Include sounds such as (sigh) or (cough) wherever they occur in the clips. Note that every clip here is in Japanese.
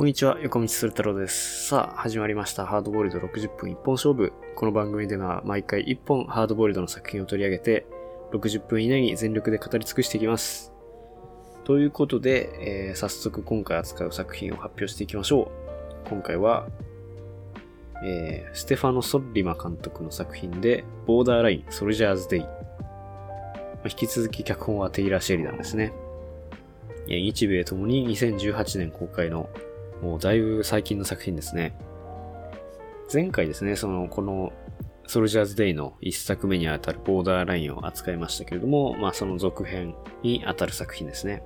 こんにちは、横道する太郎です。さあ、始まりました。ハードボイルド60分一本勝負。この番組では毎回1本ハードボイルドの作品を取り上げて、60分以内に全力で語り尽くしていきます。ということで、えー早速今回扱う作品を発表していきましょう。今回は、えーステファノ・ソッリマ監督の作品で、ボーダーライン・ソルジャーズ・デイ。引き続き脚本はテイラー・シェリダンですね。日米ともに2018年公開のもうだいぶ最近の作品ですね。前回ですね、その、この、ソルジャーズデイの一作目にあたるボーダーラインを扱いましたけれども、まあその続編にあたる作品ですね。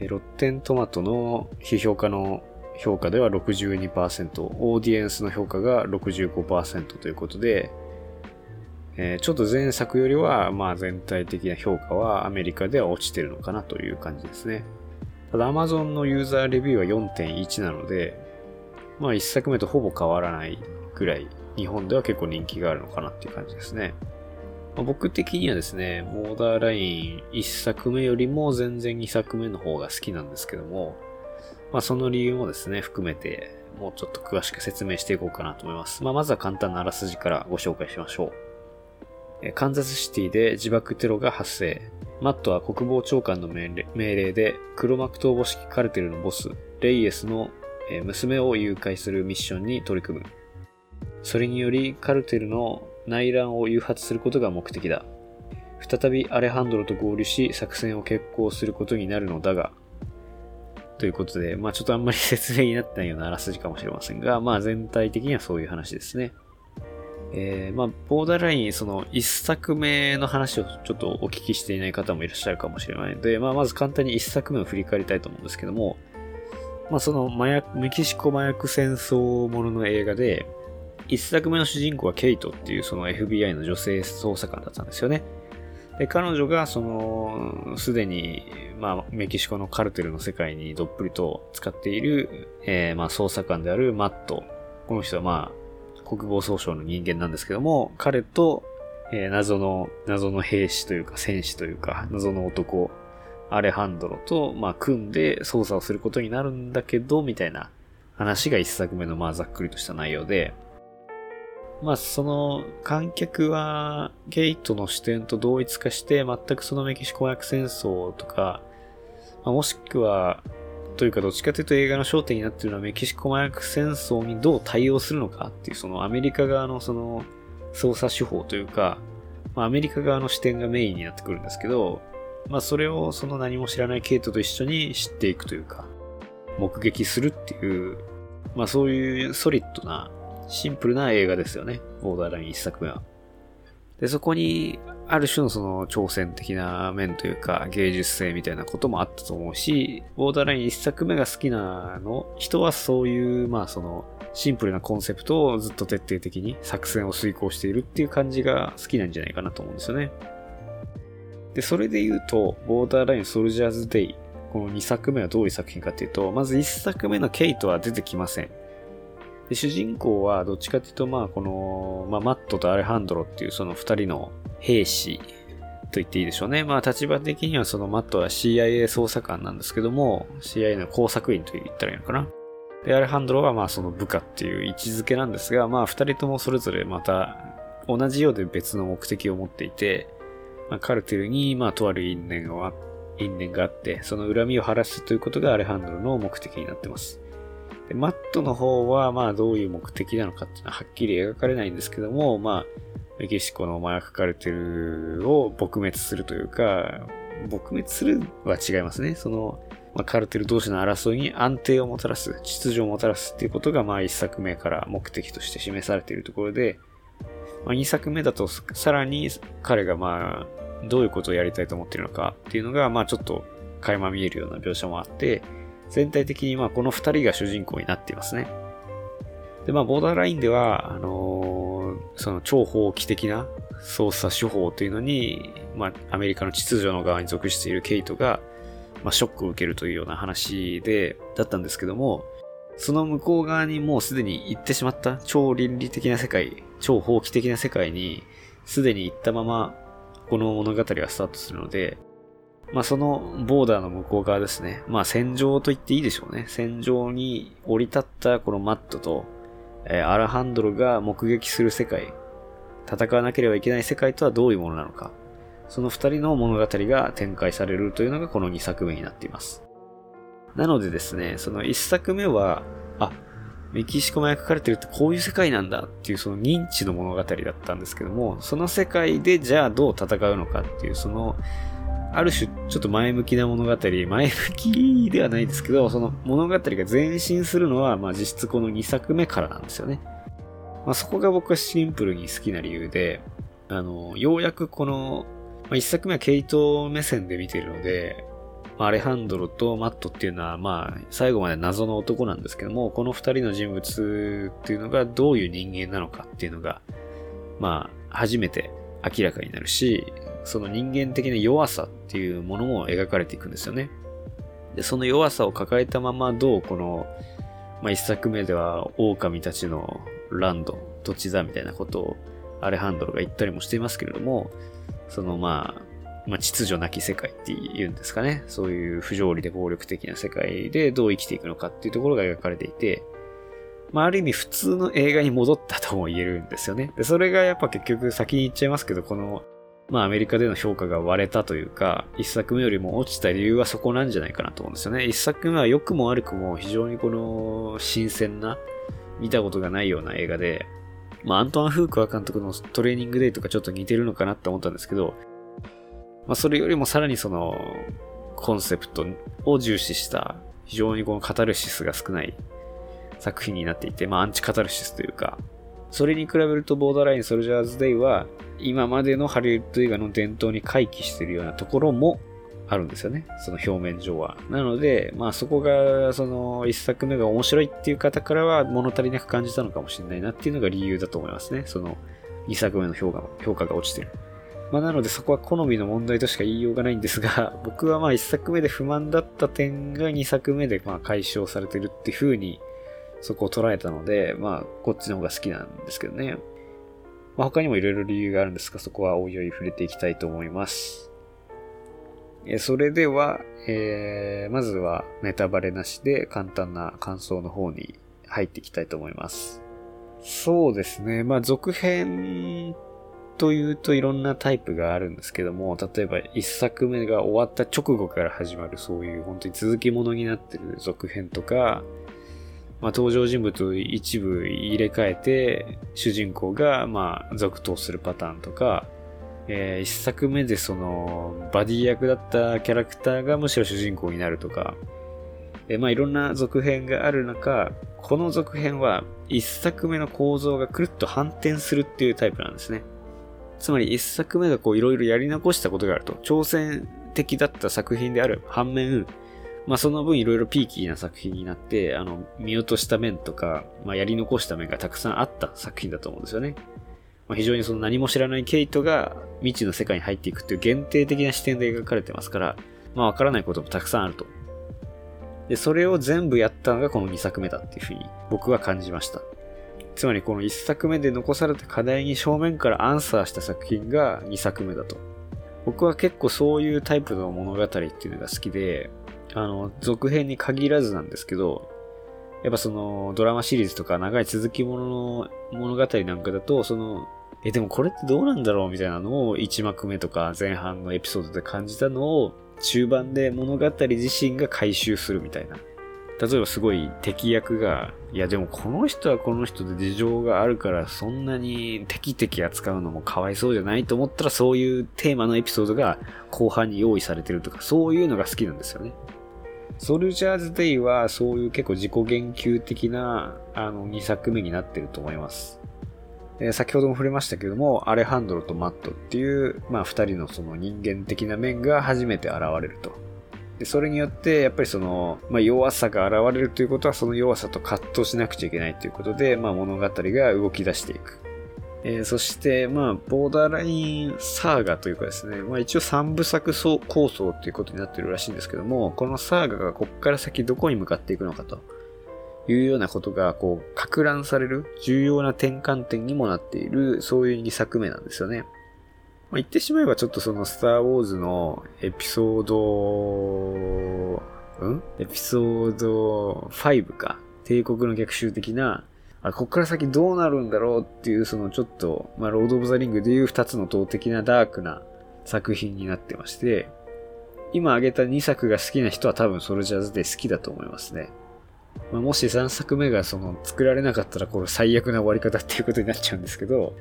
ロッテントマトの批評家の評価では62%、オーディエンスの評価が65%ということで、えーちょっと前作よりは、まあ全体的な評価はアメリカでは落ちてるのかなという感じですね。ただ Amazon のユーザーレビューは4.1なので、まあ一作目とほぼ変わらないぐらい、日本では結構人気があるのかなっていう感じですね。まあ僕的にはですね、ボーダーライン1作目よりも全然2作目の方が好きなんですけども、まあその理由もですね、含めて、もうちょっと詳しく説明していこうかなと思います。まあまずは簡単なあらすじからご紹介しましょう。カンザスシティで自爆テロが発生。マットは国防長官の命令で黒幕逃亡式カルテルのボス、レイエスの娘を誘拐するミッションに取り組む。それによりカルテルの内乱を誘発することが目的だ。再びアレハンドロと合流し作戦を決行することになるのだが、ということで、まあちょっとあんまり (laughs) 説明になってないようなあらすじかもしれませんが、まあ全体的にはそういう話ですね。えーまあ、ボーダーライン、その、一作目の話をちょっとお聞きしていない方もいらっしゃるかもしれないので、まあ、まず簡単に一作目を振り返りたいと思うんですけども、まあ、その、麻薬、メキシコ麻薬戦争ものの映画で、一作目の主人公はケイトっていうその FBI の女性捜査官だったんですよね。で、彼女が、その、すでに、まあ、メキシコのカルテルの世界にどっぷりと使っている、えーまあ、捜査官であるマット。この人は、まあ、国防総省の人間なんですけども、彼と、えー謎の、謎の兵士というか戦士というか、謎の男、アレハンドロと、まあ、組んで捜査をすることになるんだけど、みたいな話が一作目の、まあ、ざっくりとした内容で、まあ、その、観客は、ゲイトの視点と同一化して、全くそのメキシコ麻薬戦争とか、まあもしくは、というかどっちかというと映画の焦点になっているのはメキシコ麻薬戦争にどう対応するのかっていうそのアメリカ側のその捜査手法というか、まあ、アメリカ側の視点がメインになってくるんですけど、まあそれをその何も知らないケイトと一緒に知っていくというか、目撃するっていう、まあそういうソリッドな、シンプルな映画ですよね。ボーダーライン一作目は。で、そこに、ある種のその挑戦的な面というか、芸術性みたいなこともあったと思うし、ボーダーライン一作目が好きなの、人はそういう、まあその、シンプルなコンセプトをずっと徹底的に作戦を遂行しているっていう感じが好きなんじゃないかなと思うんですよね。で、それで言うと、ボーダーラインソルジャーズデイ、この2作目はどういう作品かっていうと、まず1作目のケイトは出てきません。で主人公はどっちかっていうと、まあ、この、まあ、マットとアレハンドロっていうその二人の兵士と言っていいでしょうね。まあ、立場的にはそのマットは CIA 捜査官なんですけども、CIA の工作員と言ったらいいのかな。で、アレハンドロはまあその部下っていう位置づけなんですが、まあ、二人ともそれぞれまた同じようで別の目的を持っていて、まあ、カルテルに、まあ、とある因縁が因縁があって、その恨みを晴らすということがアレハンドロの目的になってます。でマットの方は、まあ、どういう目的なのかっていうのははっきり描かれないんですけども、まあ、メキシコの麻薬カルテルを撲滅するというか、撲滅するは違いますね。その、まあ、カルテル同士の争いに安定をもたらす、秩序をもたらすっていうことが、まあ、一作目から目的として示されているところで、まあ、二作目だと、さらに彼が、まあ、どういうことをやりたいと思っているのかっていうのが、まあ、ちょっと垣間見えるような描写もあって、全体的にまあこの二人が主人公になっていますね。で、まあボーダーラインでは、あのーその超法規的な捜査手法というのに、まあアメリカの秩序の側に属しているケイトが、まあショックを受けるというような話で、だったんですけども、その向こう側にもうすでに行ってしまった超倫理的な世界、超法規的な世界にすでに行ったまま、この物語はスタートするので、まあそのボーダーの向こう側ですね。まあ戦場と言っていいでしょうね。戦場に降り立ったこのマットと、えー、アラハンドロが目撃する世界、戦わなければいけない世界とはどういうものなのか。その二人の物語が展開されるというのがこの2作目になっています。なのでですね、その1作目は、あ、メキシコも描かれてるってこういう世界なんだっていうその認知の物語だったんですけども、その世界でじゃあどう戦うのかっていうその、ある種ちょっと前向きな物語、前向きではないですけど、その物語が前進するのは、まあ実質この2作目からなんですよね。まあそこが僕はシンプルに好きな理由で、あの、ようやくこの、まあ1作目はケイト目線で見てるので、まあ、アレハンドロとマットっていうのは、まあ、最後まで謎の男なんですけども、この二人の人物っていうのがどういう人間なのかっていうのが、まあ、初めて明らかになるし、その人間的な弱さっていうものも描かれていくんですよね。で、その弱さを抱えたままどうこの、まあ、一作目では狼たちのランド、土地だみたいなことをアレハンドロが言ったりもしていますけれども、そのまあ、まあ、秩序なき世界って言うんですかね。そういう不条理で暴力的な世界でどう生きていくのかっていうところが描かれていて、まあ、ある意味普通の映画に戻ったとも言えるんですよね。で、それがやっぱ結局先に言っちゃいますけど、この、まあアメリカでの評価が割れたというか、一作目よりも落ちた理由はそこなんじゃないかなと思うんですよね。一作目は良くも悪くも非常にこの新鮮な、見たことがないような映画で、まあアントワン・フークワ監督のトレーニングデイとかちょっと似てるのかなって思ったんですけど、まあ、それよりもさらにその、コンセプトを重視した、非常にこのカタルシスが少ない作品になっていて、まあ、アンチカタルシスというか、それに比べると、ボーダーライン・ソルジャーズ・デイは、今までのハリウッド映画の伝統に回帰しているようなところもあるんですよね。その表面上は。なので、まあそこが、その一作目が面白いっていう方からは物足りなく感じたのかもしれないなっていうのが理由だと思いますね。その二作目の評価評価が落ちてる。まあ、なのでそこは好みの問題としか言いようがないんですが、(laughs) 僕はまあ一作目で不満だった点が二作目でま解消されてるっていう風にそこを捉えたので、まあこっちの方が好きなんですけどね。まあ他にもいろいろ理由があるんですが、そこはおいおい触れていきたいと思います。えそれでは、えー、まずはネタバレなしで簡単な感想の方に入っていきたいと思います。そうですね。まあ続編というといろんなタイプがあるんですけども、例えば一作目が終わった直後から始まるそういう本当に続きものになってる続編とか、まあ、登場人物を一部入れ替えて、主人公がまあ続投するパターンとか、えー、一作目でそのバディ役だったキャラクターがむしろ主人公になるとか、えー、まあいろんな続編がある中、この続編は一作目の構造がくるっと反転するっていうタイプなんですね。つまり一作目がこういろいろやり残したことがあると。挑戦的だった作品である反面、まあその分いろいろピーキーな作品になって、あの、見落とした面とか、まあやり残した面がたくさんあった作品だと思うんですよね。まあ、非常にその何も知らないケイトが未知の世界に入っていくっていう限定的な視点で描かれてますから、まあわからないこともたくさんあると。で、それを全部やったのがこの2作目だっていうふうに僕は感じました。つまりこの1作目で残された課題に正面からアンサーした作品が2作目だと。僕は結構そういうタイプの物語っていうのが好きで、あの、続編に限らずなんですけど、やっぱそのドラマシリーズとか長い続きものの物語なんかだと、その、え、でもこれってどうなんだろうみたいなのを1幕目とか前半のエピソードで感じたのを中盤で物語自身が回収するみたいな。例えばすごい敵役が、いやでもこの人はこの人で事情があるからそんなに敵々扱うのもかわいそうじゃないと思ったらそういうテーマのエピソードが後半に用意されてるとかそういうのが好きなんですよね。ソルジャーズデイはそういう結構自己言及的なあの2作目になってると思います。先ほども触れましたけども、アレハンドロとマットっていう、まあ二人のその人間的な面が初めて現れると。でそれによって、やっぱりその、まあ、弱さが現れるということは、その弱さと葛藤しなくちゃいけないということで、まあ、物語が動き出していく。えー、そして、まあ、ボーダーラインサーガというかですね、まあ一応三部作構想ということになってるらしいんですけども、このサーガがこっから先どこに向かっていくのかというようなことが、こう、拡乱される重要な転換点にもなっている、そういう2作目なんですよね。まあ、言ってしまえばちょっとそのスターウォーズのエピソード、ん？エピソード5か。帝国の逆襲的な、あ、こっから先どうなるんだろうっていう、そのちょっと、まあ、ロード・オブ・ザ・リングでいう二つの塔的なダークな作品になってまして、今挙げた2作が好きな人は多分ソルジャーズで好きだと思いますね。まあ、もし3作目がその作られなかったらこれ最悪な終わり方っていうことになっちゃうんですけど、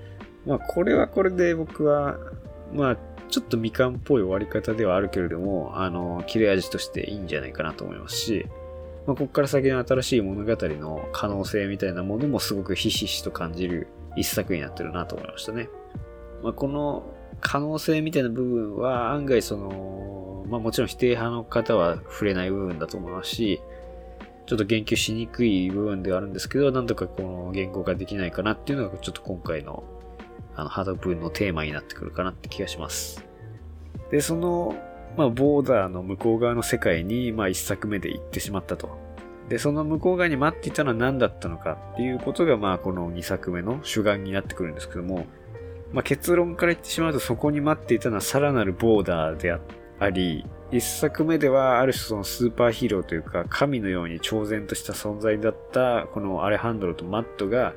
まあこれはこれで僕は、まあちょっとみかんっぽい終わり方ではあるけれども、あの、切れ味としていいんじゃないかなと思いますし、まあこっから先の新しい物語の可能性みたいなものもすごくひしひしと感じる一作になってるなと思いましたね。まあこの可能性みたいな部分は案外その、まあもちろん否定派の方は触れない部分だと思いますし、ちょっと言及しにくい部分ではあるんですけど、なんとかこの言語化できないかなっていうのがちょっと今回のあのハード部分のテーマになってくるかなって気がします。で、その、まあ、ボーダーの向こう側の世界に、まあ、一作目で行ってしまったと。で、その向こう側に待っていたのは何だったのかっていうことが、まあ、この2作目の主眼になってくるんですけども、まあ、結論から言ってしまうと、そこに待っていたのはさらなるボーダーであり、一作目ではある種そのスーパーヒーローというか神のように超然とした存在だったこのアレハンドロとマットが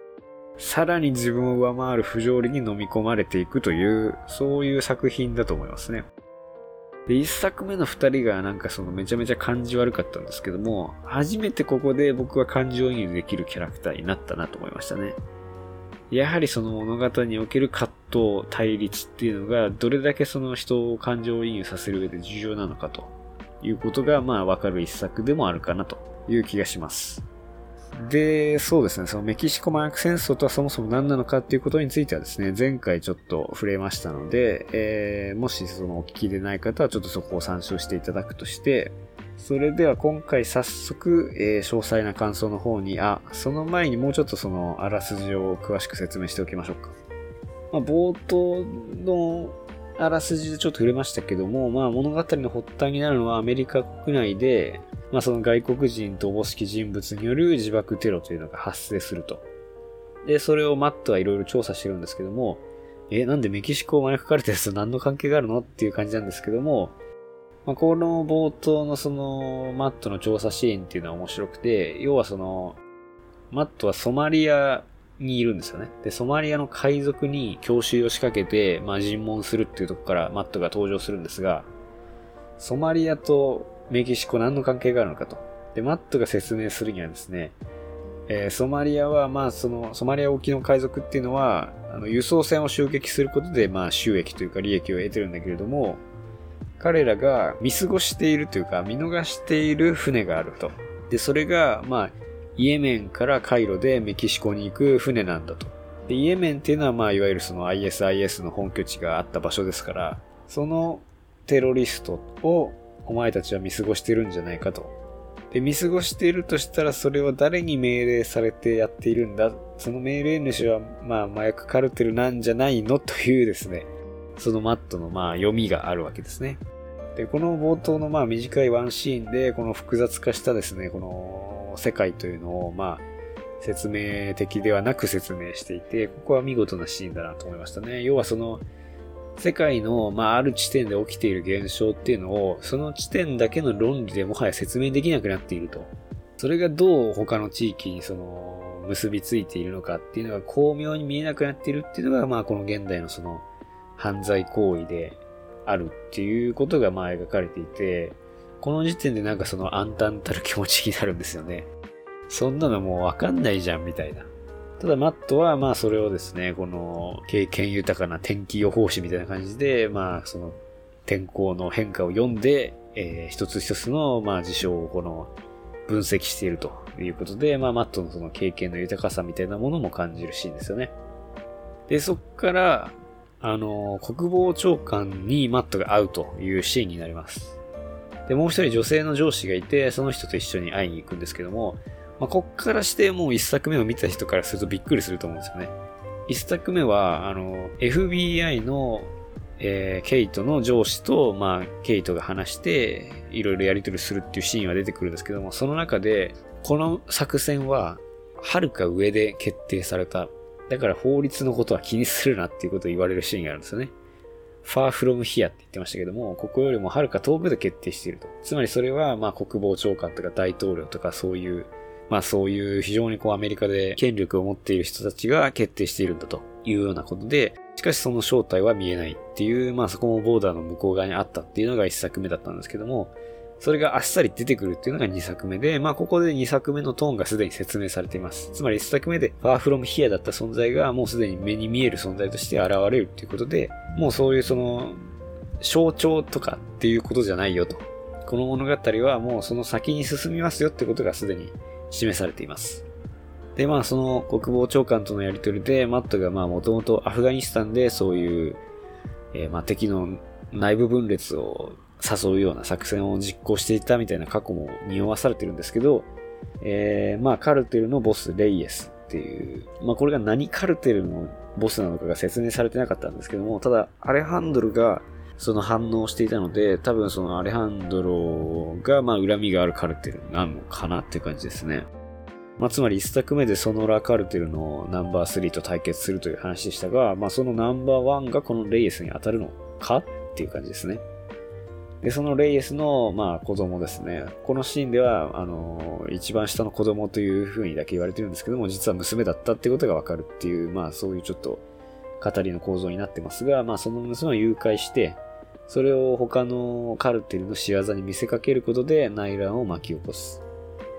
さらに自分を上回る不条理に飲み込まれていくというそういう作品だと思いますね。で、一作目の二人がなんかそのめちゃめちゃ感じ悪かったんですけども、初めてここで僕は感情移入できるキャラクターになったなと思いましたね。やはりその物語における葛藤、対立っていうのが、どれだけその人を感情移入させる上で重要なのかということが、まあわかる一作でもあるかなという気がします。で、そうですね、そのメキシコ麻薬戦争とはそもそも何なのかっていうことについてはですね、前回ちょっと触れましたので、えー、もしそのお聞きでない方はちょっとそこを参照していただくとして、それでは今回早速、えー、詳細な感想の方に、あ、その前にもうちょっとそのあらすじを詳しく説明しておきましょうか。まあ、冒頭のあらすじでちょっと触れましたけども、まあ物語の発端になるのはアメリカ国内で、まあその外国人とおぼしき人物による自爆テロというのが発生すると。で、それをマットはいろいろ調査してるんですけども、え、なんでメキシコを招かれたやつと何の関係があるのっていう感じなんですけども、まあ、この冒頭のその、マットの調査シーンっていうのは面白くて、要はその、マットはソマリアにいるんですよね。で、ソマリアの海賊に強襲を仕掛けて、まあ、尋問するっていうとこからマットが登場するんですが、ソマリアとメキシコ何の関係があるのかと。で、マットが説明するにはですね、えー、ソマリアは、まあ、その、ソマリア沖の海賊っていうのは、あの、輸送船を襲撃することで、まあ、収益というか利益を得てるんだけれども、彼らが見過ごしているというか、見逃している船があると。で、それが、まあ、イエメンからカイロでメキシコに行く船なんだと。で、イエメンっていうのは、まあ、いわゆるその ISIS の本拠地があった場所ですから、そのテロリストをお前たちは見過ごしてるんじゃないかと。で、見過ごしているとしたら、それは誰に命令されてやっているんだ？その命令主は、まあ、麻薬カルテルなんじゃないの？というですね、そのマットのまあ読みがあるわけですね。で、この冒頭のまあ短いワンシーンで、この複雑化したですね、この世界というのをまあ説明的ではなく説明していて、ここは見事なシーンだなと思いましたね。要はその、世界の、まあ、ある地点で起きている現象っていうのを、その地点だけの論理でもはや説明できなくなっていると。それがどう他の地域にその、結びついているのかっていうのが巧妙に見えなくなっているっていうのが、まあ、この現代のその、犯罪行為であるっていうことがまあ描かれていて、この時点でなんかその暗淡たる気持ちになるんですよね。そんなのもうわかんないじゃんみたいな。ただマットはまあそれをですね、この経験豊かな天気予報士みたいな感じで、まあその天候の変化を読んで、えー、一つ一つのまあ事象をこの分析しているということで、まあマットのその経験の豊かさみたいなものも感じるシーンですよね。で、そっから、あの、国防長官にマットが会うというシーンになります。で、もう一人女性の上司がいて、その人と一緒に会いに行くんですけども、まあ、こっからしてもう一作目を見た人からするとびっくりすると思うんですよね。一作目は、あの、FBI の、えー、ケイトの上司と、まあ、ケイトが話して、いろいろやり取りするっていうシーンは出てくるんですけども、その中で、この作戦は、はるか上で決定されただから法律のことは気にするなっていうことを言われるシーンがあるんですよね。Far from here って言ってましたけども、ここよりもはるか遠くで決定していると。つまりそれは、まあ国防長官とか大統領とかそういう、まあそういう非常にこうアメリカで権力を持っている人たちが決定しているんだというようなことで、しかしその正体は見えないっていう、まあそこもボーダーの向こう側にあったっていうのが一作目だったんですけども、それがあっさり出てくるっていうのが2作目で、まあここで2作目のトーンがすでに説明されています。つまり1作目で Far From Here だった存在がもうすでに目に見える存在として現れるっていうことで、もうそういうその象徴とかっていうことじゃないよと。この物語はもうその先に進みますよってことがすでに示されています。で、まあその国防長官とのやりとりで、マットがまあもともとアフガニスタンでそういう、えー、まあ敵の内部分裂を誘うような作戦を実行していたみたいな過去も匂わされてるんですけど、えー、まあカルテルのボス、レイエスっていう、まあこれが何カルテルのボスなのかが説明されてなかったんですけども、ただアレハンドルがその反応していたので、多分そのアレハンドロがまあ恨みがあるカルテルなのかなっていう感じですね。まあ、つまり一作目でソノラカルテルのナンバー3と対決するという話でしたが、まあ、そのナンバー1がこのレイエスに当たるのかっていう感じですね。で、そのレイエスの、まあ、子供ですね。このシーンでは、あの、一番下の子供という風にだけ言われてるんですけども、実は娘だったってことがわかるっていう、まあ、そういうちょっと、語りの構造になってますが、まあ、その娘を誘拐して、それを他のカルテルの仕業に見せかけることで内乱を巻き起こす。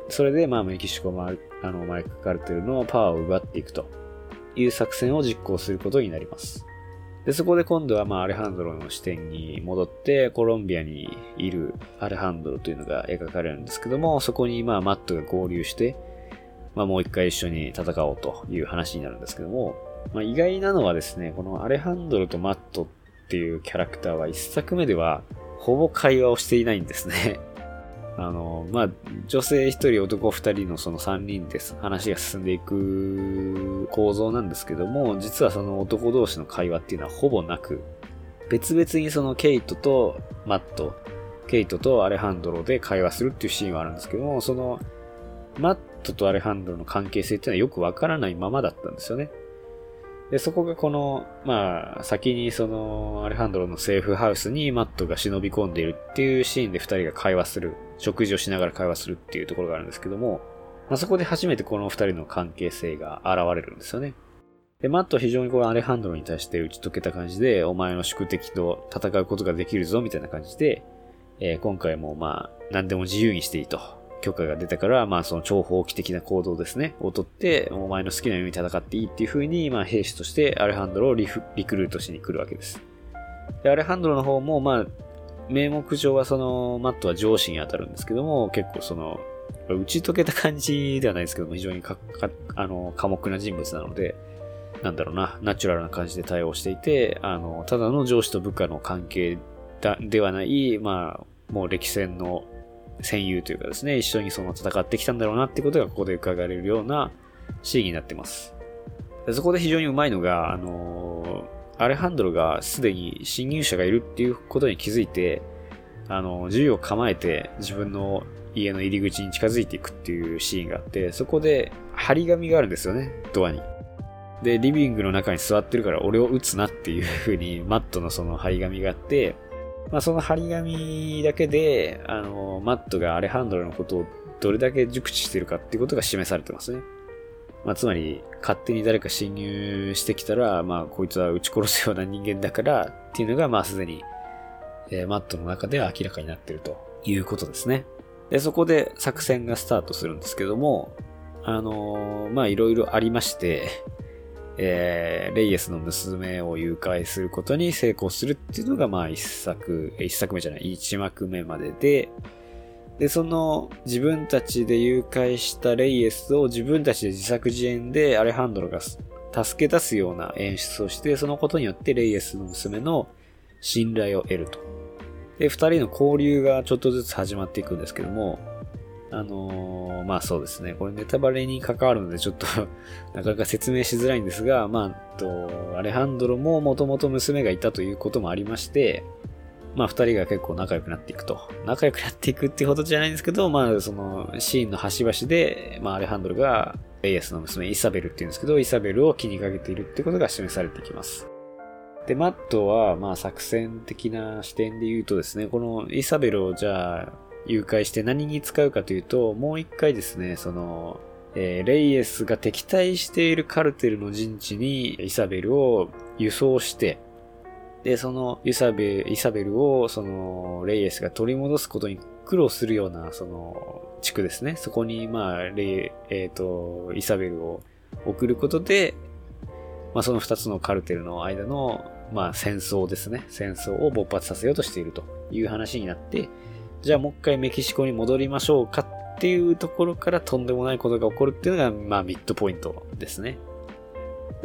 それで、まあ、メキシコマあのマイクカルテルのパワーを奪っていくという作戦を実行することになります。で、そこで今度はまあアレハンドロの視点に戻って、コロンビアにいるアレハンドロというのが描かれるんですけども、そこにまあマットが合流して、まあもう一回一緒に戦おうという話になるんですけども、まあ意外なのはですね、このアレハンドロとマットっていうキャラクターは一作目ではほぼ会話をしていないんですね。あの、まあ、女性一人、男二人のその三人です。話が進んでいく構造なんですけども、実はその男同士の会話っていうのはほぼなく、別々にそのケイトとマット、ケイトとアレハンドロで会話するっていうシーンはあるんですけども、その、マットとアレハンドロの関係性っていうのはよくわからないままだったんですよね。で、そこがこの、まあ、先にその、アレハンドロのセーフハウスにマットが忍び込んでいるっていうシーンで二人が会話する、食事をしながら会話するっていうところがあるんですけども、まあ、そこで初めてこの二人の関係性が現れるんですよね。で、マットは非常にこのアレハンドロに対して打ち解けた感じで、お前の宿敵と戦うことができるぞ、みたいな感じで、えー、今回もまあ、何でも自由にしていいと。許可が出たから、まあその超法規的な行動ですね、をとって、お前の好きなように戦っていいっていう風に、まあ兵士としてアレハンドロをリリクルートしに来るわけです。で、アレハンドロの方も、まあ、名目上はその、マットは上司に当たるんですけども、結構その、打ち解けた感じではないですけども、非常にか、か、あの、寡黙な人物なので、なんだろうな、ナチュラルな感じで対応していて、あの、ただの上司と部下の関係だ、ではない、まあ、もう歴戦の戦友というかですね、一緒にその戦ってきたんだろうなってことがここで伺われるようなシーンになってます。そこで非常にうまいのが、あの、アレハンドロがすでに侵入者がいるっていうことに気づいて、あの、銃を構えて自分の家の入り口に近づいていくっていうシーンがあって、そこで張り紙があるんですよね、ドアに。で、リビングの中に座ってるから俺を撃つなっていう風に (laughs) マットのその張り紙があって、まあ、その張り紙だけで、あの、マットがアレハンドロのことをどれだけ熟知してるかっていうことが示されてますね。まあ、つまり、勝手に誰か侵入してきたら、まあ、こいつは撃ち殺すような人間だから、っていうのが、まあ、すでに、えー、マットの中では明らかになってるということですね。で、そこで作戦がスタートするんですけども、あのー、まあ、いろいろありまして、えー、レイエスの娘を誘拐することに成功するっていうのが、まあ一作、一作目じゃない、一幕目までで、で、その自分たちで誘拐したレイエスを自分たちで自作自演でアレハンドロが助け出すような演出をして、そのことによってレイエスの娘の信頼を得ると。で、二人の交流がちょっとずつ始まっていくんですけども、あのー、まあそうですね。これネタバレに関わるのでちょっと (laughs) なかなか説明しづらいんですが、まあ、と、アレハンドロももともと娘がいたということもありまして、まあ二人が結構仲良くなっていくと。仲良くなっていくっていうほどじゃないんですけど、まあそのシーンの端々で、まあアレハンドロがレイエスの娘イサベルっていうんですけど、イサベルを気にかけているってことが示されてきます。で、マットは、まあ、作戦的な視点で言うとですね、このイサベルをじゃあ、誘拐して何に使うかというと、もう一回ですね、その、えー、レイエスが敵対しているカルテルの陣地にイサベルを輸送して、で、そのイサベイサベルを、その、レイエスが取り戻すことに苦労するような、その、地区ですね。そこに、まあ、レイ、えっ、ー、と、イサベルを送ることで、まあ、その二つのカルテルの間の、まあ、戦争ですね。戦争を勃発させようとしているという話になって、じゃあもう一回メキシコに戻りましょうかっていうところからとんでもないことが起こるっていうのが、まあ、ミッドポイントですね。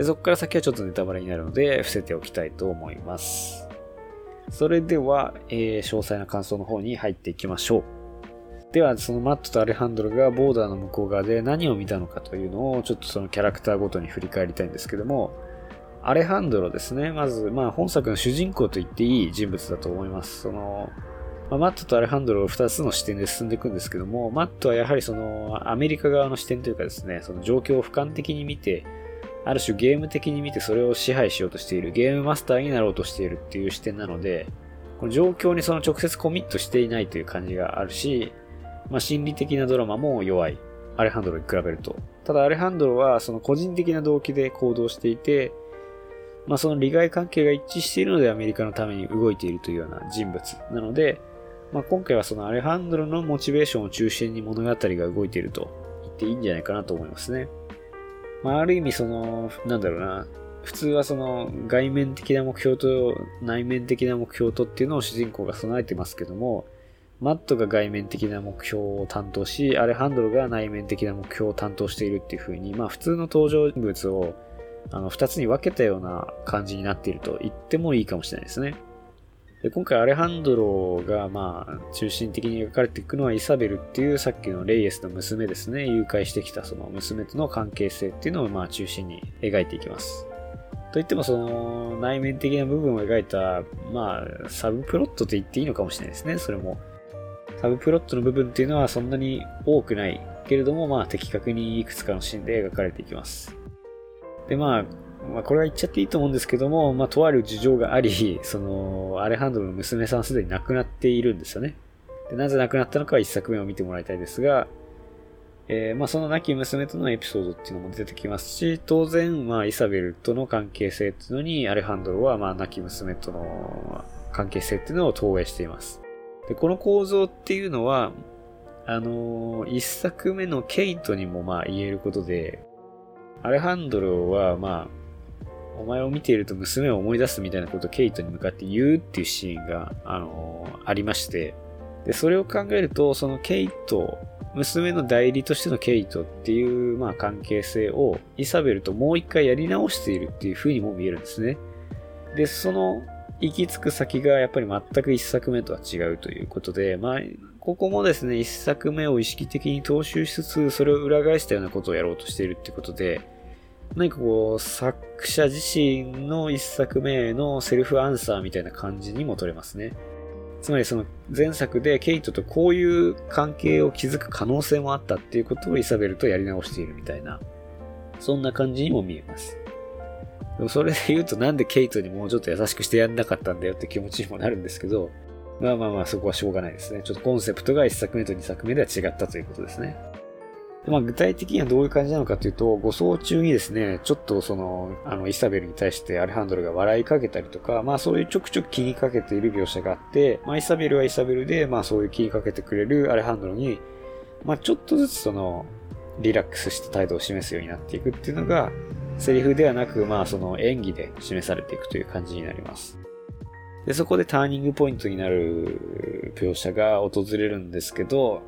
でそこから先はちょっとネタバレになるので、伏せておきたいと思います。それでは、えー、詳細な感想の方に入っていきましょう。では、そのマットとアレハンドロがボーダーの向こう側で何を見たのかというのを、ちょっとそのキャラクターごとに振り返りたいんですけども、アレハンドロですね。まず、まあ、本作の主人公と言っていい人物だと思います。その、まあ、マットとアレハンドロ2つの視点で進んでいくんですけども、マットはやはりその、アメリカ側の視点というかですね、その状況を俯瞰的に見て、ある種ゲーム的に見てそれを支配しようとしている、ゲームマスターになろうとしているっていう視点なので、この状況にその直接コミットしていないという感じがあるし、まあ、心理的なドラマも弱い。アレハンドロに比べると。ただアレハンドロはその個人的な動機で行動していて、まあ、その利害関係が一致しているのでアメリカのために動いているというような人物なので、まあ、今回はそのアレハンドロのモチベーションを中心に物語が動いていると言っていいんじゃないかなと思いますね。まあ、ある意味その、なんだろうな、普通はその外面的な目標と内面的な目標とっていうのを主人公が備えてますけども、マットが外面的な目標を担当し、アレハンドロが内面的な目標を担当しているっていう風に、まあ普通の登場人物をあの二つに分けたような感じになっていると言ってもいいかもしれないですね。で今回アレハンドロがまあ中心的に描かれていくのはイサベルっていうさっきのレイエスの娘ですね。誘拐してきたその娘との関係性っていうのをまあ中心に描いていきます。といってもその内面的な部分を描いたまあサブプロットと言っていいのかもしれないですね。それも。サブプロットの部分っていうのはそんなに多くないけれども、まあ的確にいくつかのシーンで描かれていきます。で、まあ、まあ、これは言っちゃっていいと思うんですけども、まあ、とある事情があり、その、アレハンドロの娘さんすでに亡くなっているんですよね。でなぜ亡くなったのかは一作目を見てもらいたいですが、えー、まあ、その亡き娘とのエピソードっていうのも出てきますし、当然、まあ、イサベルとの関係性っていうのに、アレハンドロは、まあ、亡き娘との関係性っていうのを投影しています。で、この構造っていうのは、あのー、一作目のケイトにもまあ言えることで、アレハンドロはまあ、お前を見ていると娘を思い出すみたいなことをケイトに向かって言うっていうシーンが、あのー、ありまして、で、それを考えると、そのケイト、娘の代理としてのケイトっていう、まあ、関係性をイサベルともう一回やり直しているっていう風にも見えるんですね。で、その行き着く先がやっぱり全く一作目とは違うということで、まあ、ここもですね、一作目を意識的に踏襲しつつ、それを裏返したようなことをやろうとしているってことで、何かこう、作者自身の一作目のセルフアンサーみたいな感じにも取れますね。つまりその前作でケイトとこういう関係を築く可能性もあったっていうことをイサベルとやり直しているみたいな、そんな感じにも見えます。でもそれで言うとなんでケイトにもうちょっと優しくしてやんなかったんだよって気持ちにもなるんですけど、まあまあまあそこはしょうがないですね。ちょっとコンセプトが1作目と2作目では違ったということですね。まあ具体的にはどういう感じなのかというと、護送中にですね、ちょっとその、あの、イサベルに対してアレハンドルが笑いかけたりとか、まあそういうちょくちょく気にかけている描写があって、まあイサベルはイサベルで、まあそういう気にかけてくれるアレハンドルに、まあちょっとずつその、リラックスした態度を示すようになっていくっていうのが、セリフではなく、まあその演技で示されていくという感じになります。で、そこでターニングポイントになる描写が訪れるんですけど、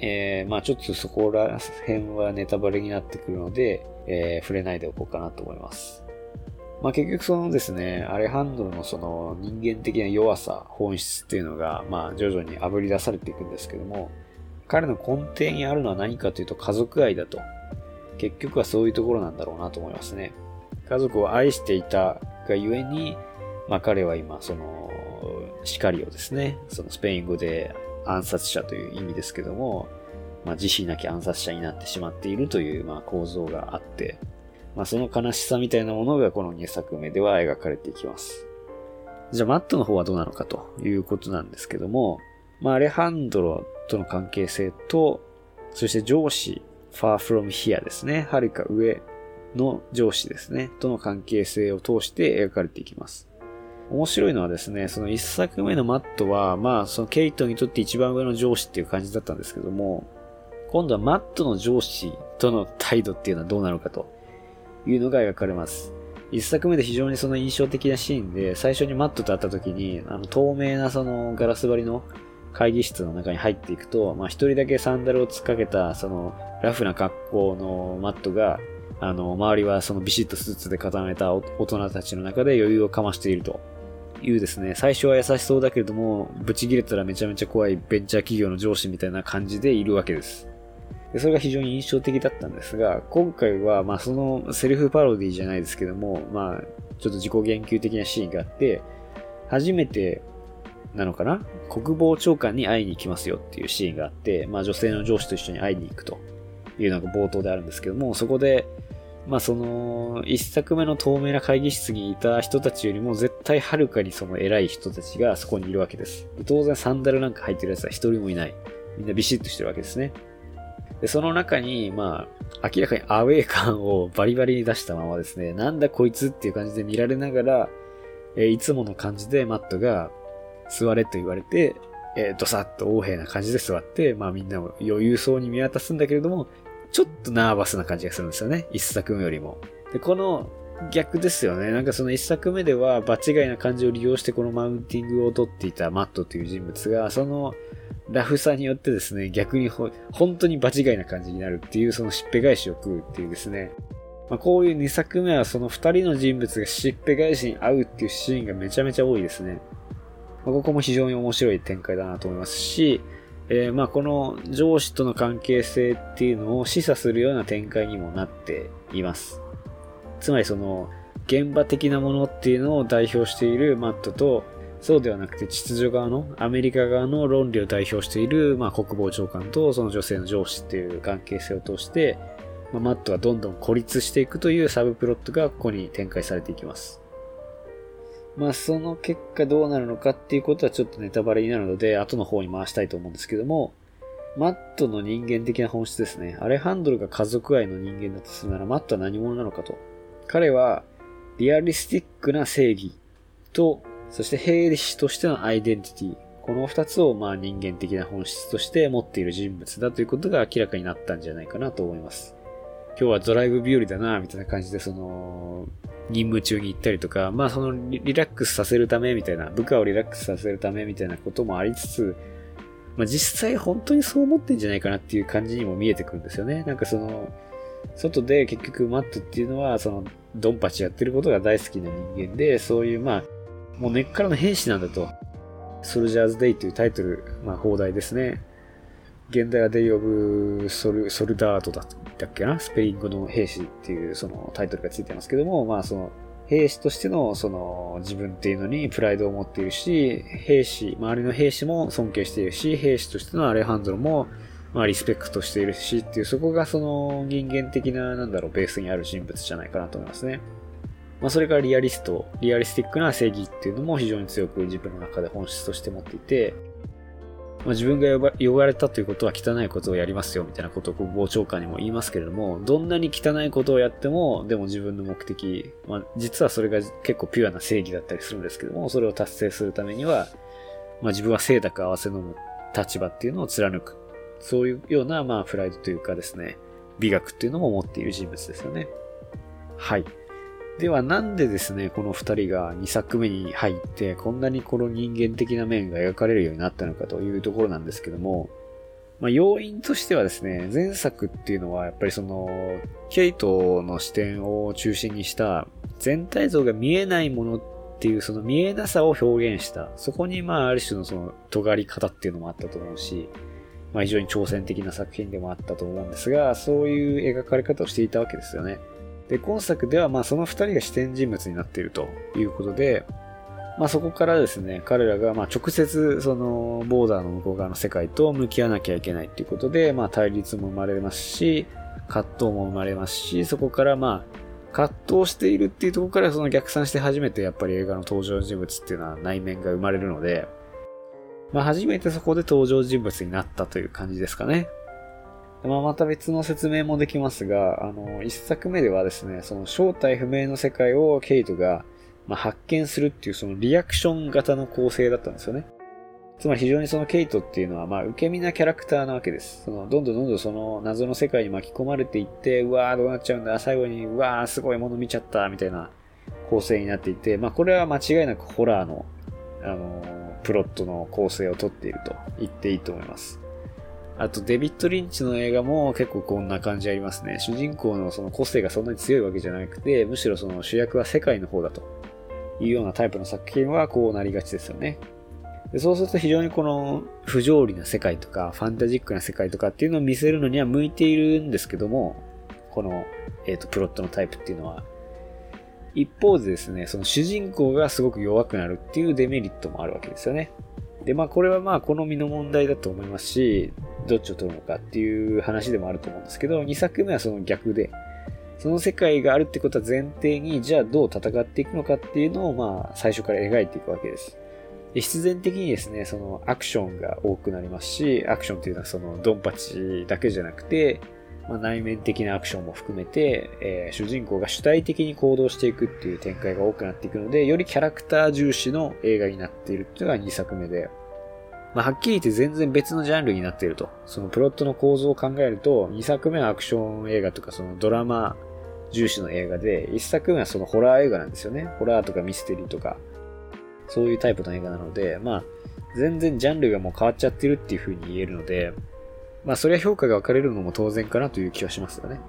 えー、まあちょっとそこら辺はネタバレになってくるので、えー、触れないでおこうかなと思います。まあ結局そのですね、アレハンドロのその人間的な弱さ、本質っていうのが、まあ徐々に炙り出されていくんですけども、彼の根底にあるのは何かというと家族愛だと結局はそういうところなんだろうなと思いますね。家族を愛していたがゆえに、まあ彼は今、その、シカリオですね。そのスペイン語で暗殺者という意味ですけども、まあ慈悲なき暗殺者になってしまっているという、まあ構造があって、まあその悲しさみたいなものがこの2作目では描かれていきます。じゃあマットの方はどうなのかということなんですけども、まあアレハンドロとの関係性と、そして上司、far from here ですね。はるか上の上司ですね。との関係性を通して描かれていきます。面白いのはですね、その一作目のマットは、まあ、そのケイトにとって一番上の上司っていう感じだったんですけども、今度はマットの上司との態度っていうのはどうなのかというのが描かれます。一作目で非常にその印象的なシーンで、最初にマットと会った時に、あの、透明なそのガラス張りの会議室の中に入っていくと、まあ一人だけサンダルを突っかけた、その、ラフな格好のマットが、あの、周りはそのビシッとスーツで固めた大人たちの中で余裕をかましているというですね、最初は優しそうだけれども、ブチ切れたらめちゃめちゃ怖いベンチャー企業の上司みたいな感じでいるわけです。でそれが非常に印象的だったんですが、今回は、まあそのセルフパロディじゃないですけども、まあちょっと自己言及的なシーンがあって、初めてなのかな？国防長官に会いに行きますよっていうシーンがあって、まあ女性の上司と一緒に会いに行くというのが冒頭であるんですけども、そこで、まあその、一作目の透明な会議室にいた人たちよりも絶対はるかにその偉い人たちがそこにいるわけです。当然サンダルなんか入ってる奴は一人もいない。みんなビシッとしてるわけですね。で、その中に、まあ、明らかにアウェー感をバリバリに出したままですね、なんだこいつっていう感じで見られながら、えー、いつもの感じでマットが座れと言われて、えー、ドサッと横柄な感じで座って、まあみんなを余裕そうに見渡すんだけれども、ちょっとナーバスな感じがするんですよね。一作目よりも。で、この逆ですよね。なんかその一作目では場違いな感じを利用してこのマウンティングを取っていたマットという人物が、そのラフさによってですね、逆にほ本当に場違いな感じになるっていうそのしっぺ返しを食うっていうですね。まあ、こういう2作目はその2人の人物がしっぺ返しに合うっていうシーンがめちゃめちゃ多いですね。まあ、ここも非常に面白い展開だなと思いますし、えー、まあこの上司との関係性っていうのを示唆するような展開にもなっています。つまりその現場的なものっていうのを代表しているマットとそうではなくて秩序側のアメリカ側の論理を代表している、まあ、国防長官とその女性の上司っていう関係性を通して、まあ、マットはどんどん孤立していくというサブプロットがここに展開されていきます。まあその結果どうなるのかっていうことはちょっとネタバレになるので後の方に回したいと思うんですけども、マットの人間的な本質ですね。アレハンドルが家族愛の人間だとするならマットは何者なのかと。彼はリアリスティックな正義と、そして兵士としてのアイデンティティ。この二つをまあ人間的な本質として持っている人物だということが明らかになったんじゃないかなと思います。今日はドライブ日和だな、みたいな感じでその、任務中に行ったりとか、まあそのリラックスさせるためみたいな、部下をリラックスさせるためみたいなこともありつつ、まあ実際本当にそう思ってんじゃないかなっていう感じにも見えてくるんですよね。なんかその、外で結局マットっていうのは、その、ドンパチやってることが大好きな人間で、そういうまあ、もう根っからの兵士なんだと。ソルジャーズデイというタイトル、まあ放題ですね。現代はデイオブソルソルダートだとったっけな？スペイン語の兵士っていうそのタイトルがついてますけども、まあその兵士としてのその自分っていうのにプライドを持っているし、兵士、周りの兵士も尊敬しているし、兵士としてのアレハンドロもまあリスペクトしているしっていうそこがその人間的ななんだろうベースにある人物じゃないかなと思いますね。まあそれからリアリスト、リアリスティックな正義っていうのも非常に強く自分の中で本質として持っていて、まあ、自分が呼ばれたということは汚いことをやりますよみたいなことを国防長官にも言いますけれども、どんなに汚いことをやっても、でも自分の目的、まあ、実はそれが結構ピュアな正義だったりするんですけども、それを達成するためには、まあ、自分は清濁合わせの立場っていうのを貫く。そういうような、まあ、プライドというかですね、美学っていうのも持っている人物ですよね。はい。ではなんでですね、この二人が2作目に入って、こんなにこの人間的な面が描かれるようになったのかというところなんですけども、まあ、要因としてはですね、前作っていうのはやっぱりその、ケイトの視点を中心にした全体像が見えないものっていうその見えなさを表現した。そこにまあある種のその尖り方っていうのもあったと思うし、まあ非常に挑戦的な作品でもあったと思うんですが、そういう描かれ方をしていたわけですよね。で、今作ではまあその二人が視点人物になっているということで、まあそこからですね、彼らがまあ直接そのボーダーの向こう側の世界と向き合わなきゃいけないっていうことで、まあ対立も生まれますし、葛藤も生まれますし、そこからまあ葛藤しているっていうところからその逆算して初めてやっぱり映画の登場人物っていうのは内面が生まれるので、まあ初めてそこで登場人物になったという感じですかね。まあまた別の説明もできますが、あの、一作目ではですね、その正体不明の世界をケイトが、まあ、発見するっていうそのリアクション型の構成だったんですよね。つまり非常にそのケイトっていうのは、まあ、受け身なキャラクターなわけです。その、どんどんどんどんその謎の世界に巻き込まれていって、うわーどうなっちゃうんだ、最後に、うわーすごいもの見ちゃった、みたいな構成になっていて、まあ、これは間違いなくホラーの、あのー、プロットの構成をとっていると言っていいと思います。あと、デビッド・リンチの映画も結構こんな感じありますね。主人公のその個性がそんなに強いわけじゃなくて、むしろその主役は世界の方だというようなタイプの作品はこうなりがちですよね。でそうすると非常にこの不条理な世界とかファンタジックな世界とかっていうのを見せるのには向いているんですけども、この、えっ、ー、と、プロットのタイプっていうのは。一方でですね、その主人公がすごく弱くなるっていうデメリットもあるわけですよね。で、まあこれはまあ好みの問題だと思いますし、どっちを取るのかっていう話でもあると思うんですけど、2作目はその逆で、その世界があるってことは前提に、じゃあどう戦っていくのかっていうのをまあ最初から描いていくわけです。で必然的にですね、そのアクションが多くなりますし、アクションっていうのはそのドンパチだけじゃなくて、まあ、内面的なアクションも含めて、えー、主人公が主体的に行動していくっていう展開が多くなっていくので、よりキャラクター重視の映画になっているっていうのが2作目で、まあ、はっきり言って全然別のジャンルになっていると。そのプロットの構造を考えると、2作目はアクション映画とかそのドラマ重視の映画で、1作目はそのホラー映画なんですよね。ホラーとかミステリーとか、そういうタイプの映画なので、まあ、全然ジャンルがもう変わっちゃってるっていう風に言えるので、まあ、それは評価が分かれるのも当然かなという気はしますよね。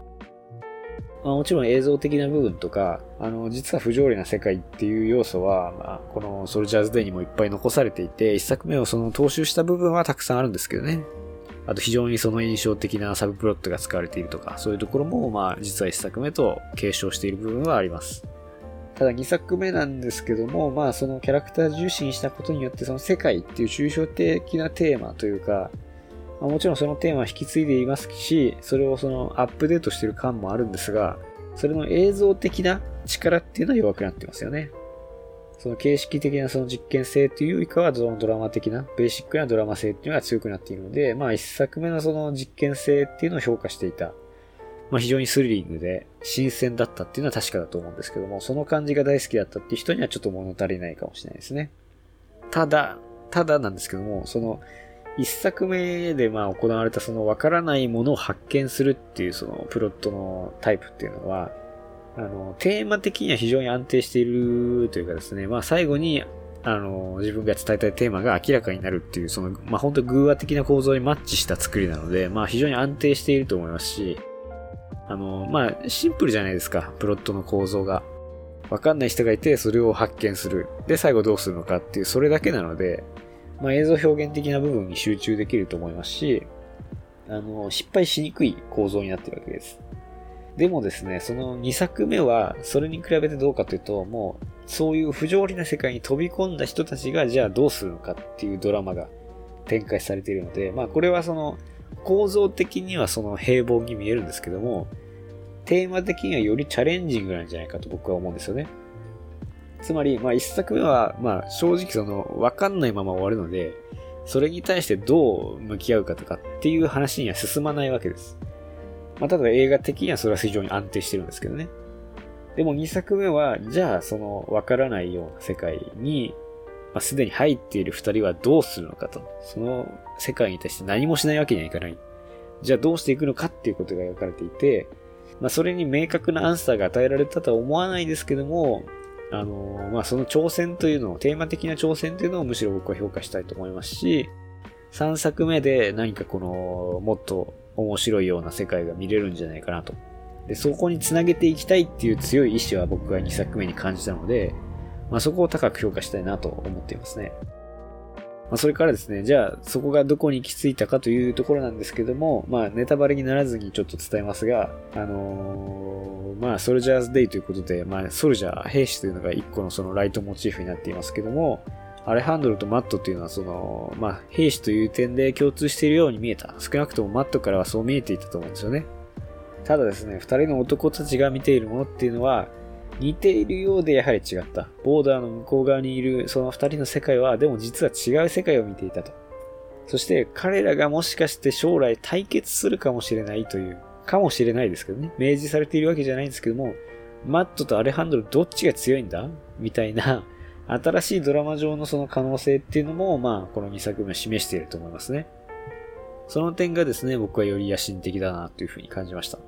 まあ、もちろん映像的な部分とか、あの、実は不条理な世界っていう要素は、まあ、このソルジャーズデイにもいっぱい残されていて、一作目をその踏襲した部分はたくさんあるんですけどね。あと非常にその印象的なサブプロットが使われているとか、そういうところも、まあ、実は一作目と継承している部分はあります。ただ2作目なんですけども、まあそのキャラクター重視にしたことによってその世界っていう抽象的なテーマというか、まあ、もちろんそのテーマは引き継いでいますし、それをそのアップデートしてる感もあるんですが、それの映像的な力っていうのは弱くなってますよね。その形式的なその実験性というよりかは、そのドラマ的な、ベーシックなドラマ性っていうのが強くなっているので、まあ一作目のその実験性っていうのを評価していたまあ、非常にスリリングで新鮮だったっていうのは確かだと思うんですけども、その感じが大好きだったっていう人にはちょっと物足りないかもしれないですね。ただ、ただなんですけども、その、一作目でまあ行われたその分からないものを発見するっていうそのプロットのタイプっていうのは、あの、テーマ的には非常に安定しているというかですね、まあ最後に、あの、自分が伝えたいテーマが明らかになるっていう、その、まあ本当偶話的な構造にマッチした作りなので、まあ非常に安定していると思いますし、あの、まあ、シンプルじゃないですか、プロットの構造が。わかんない人がいて、それを発見する。で、最後どうするのかっていう、それだけなので、まあ、映像表現的な部分に集中できると思いますし、あの、失敗しにくい構造になってるわけです。でもですね、その2作目は、それに比べてどうかというと、もう、そういう不条理な世界に飛び込んだ人たちが、じゃあどうするのかっていうドラマが展開されているので、まあ、これはその、構造的にはその平凡に見えるんですけども、テーマ的にはよりチャレンジングなんじゃないかと僕は思うんですよね。つまり、まあ一作目は、まあ正直その、わかんないまま終わるので、それに対してどう向き合うかとかっていう話には進まないわけです。まあただ映画的にはそれは非常に安定してるんですけどね。でも2作目は、じゃあそのわからないような世界に、まあ、すでに入っている2人はどうするのかと。その世界に対して何もしないわけにはいかない。じゃあどうしていくのかっていうことが描かれていて、まあ、それに明確なアンサーが与えられたとは思わないですけども、あのまあ、その挑戦というのを、テーマ的な挑戦というのをむしろ僕は評価したいと思いますし、3作目で何かこの、もっと面白いような世界が見れるんじゃないかなと。で、そこにつなげていきたいっていう強い意志は僕は2作目に感じたので、まあ、そこを高く評価したいなと思っていますね。まあ、それからですね、じゃあそこがどこに行き着いたかというところなんですけども、まあネタバレにならずにちょっと伝えますが、あのー、まあソルジャーズデイということで、まあソルジャー、兵士というのが一個のそのライトモチーフになっていますけども、アレハンドルとマットというのはその、まあ兵士という点で共通しているように見えた。少なくともマットからはそう見えていたと思うんですよね。ただですね、二人の男たちが見ているものっていうのは、似ているようでやはり違った。ボーダーの向こう側にいるその二人の世界は、でも実は違う世界を見ていたと。そして彼らがもしかして将来対決するかもしれないという、かもしれないですけどね。明示されているわけじゃないんですけども、マットとアレハンドロどっちが強いんだ？みたいな、新しいドラマ上のその可能性っていうのも、まあ、この2作目は示していると思いますね。その点がですね、僕はより野心的だなというふうに感じました。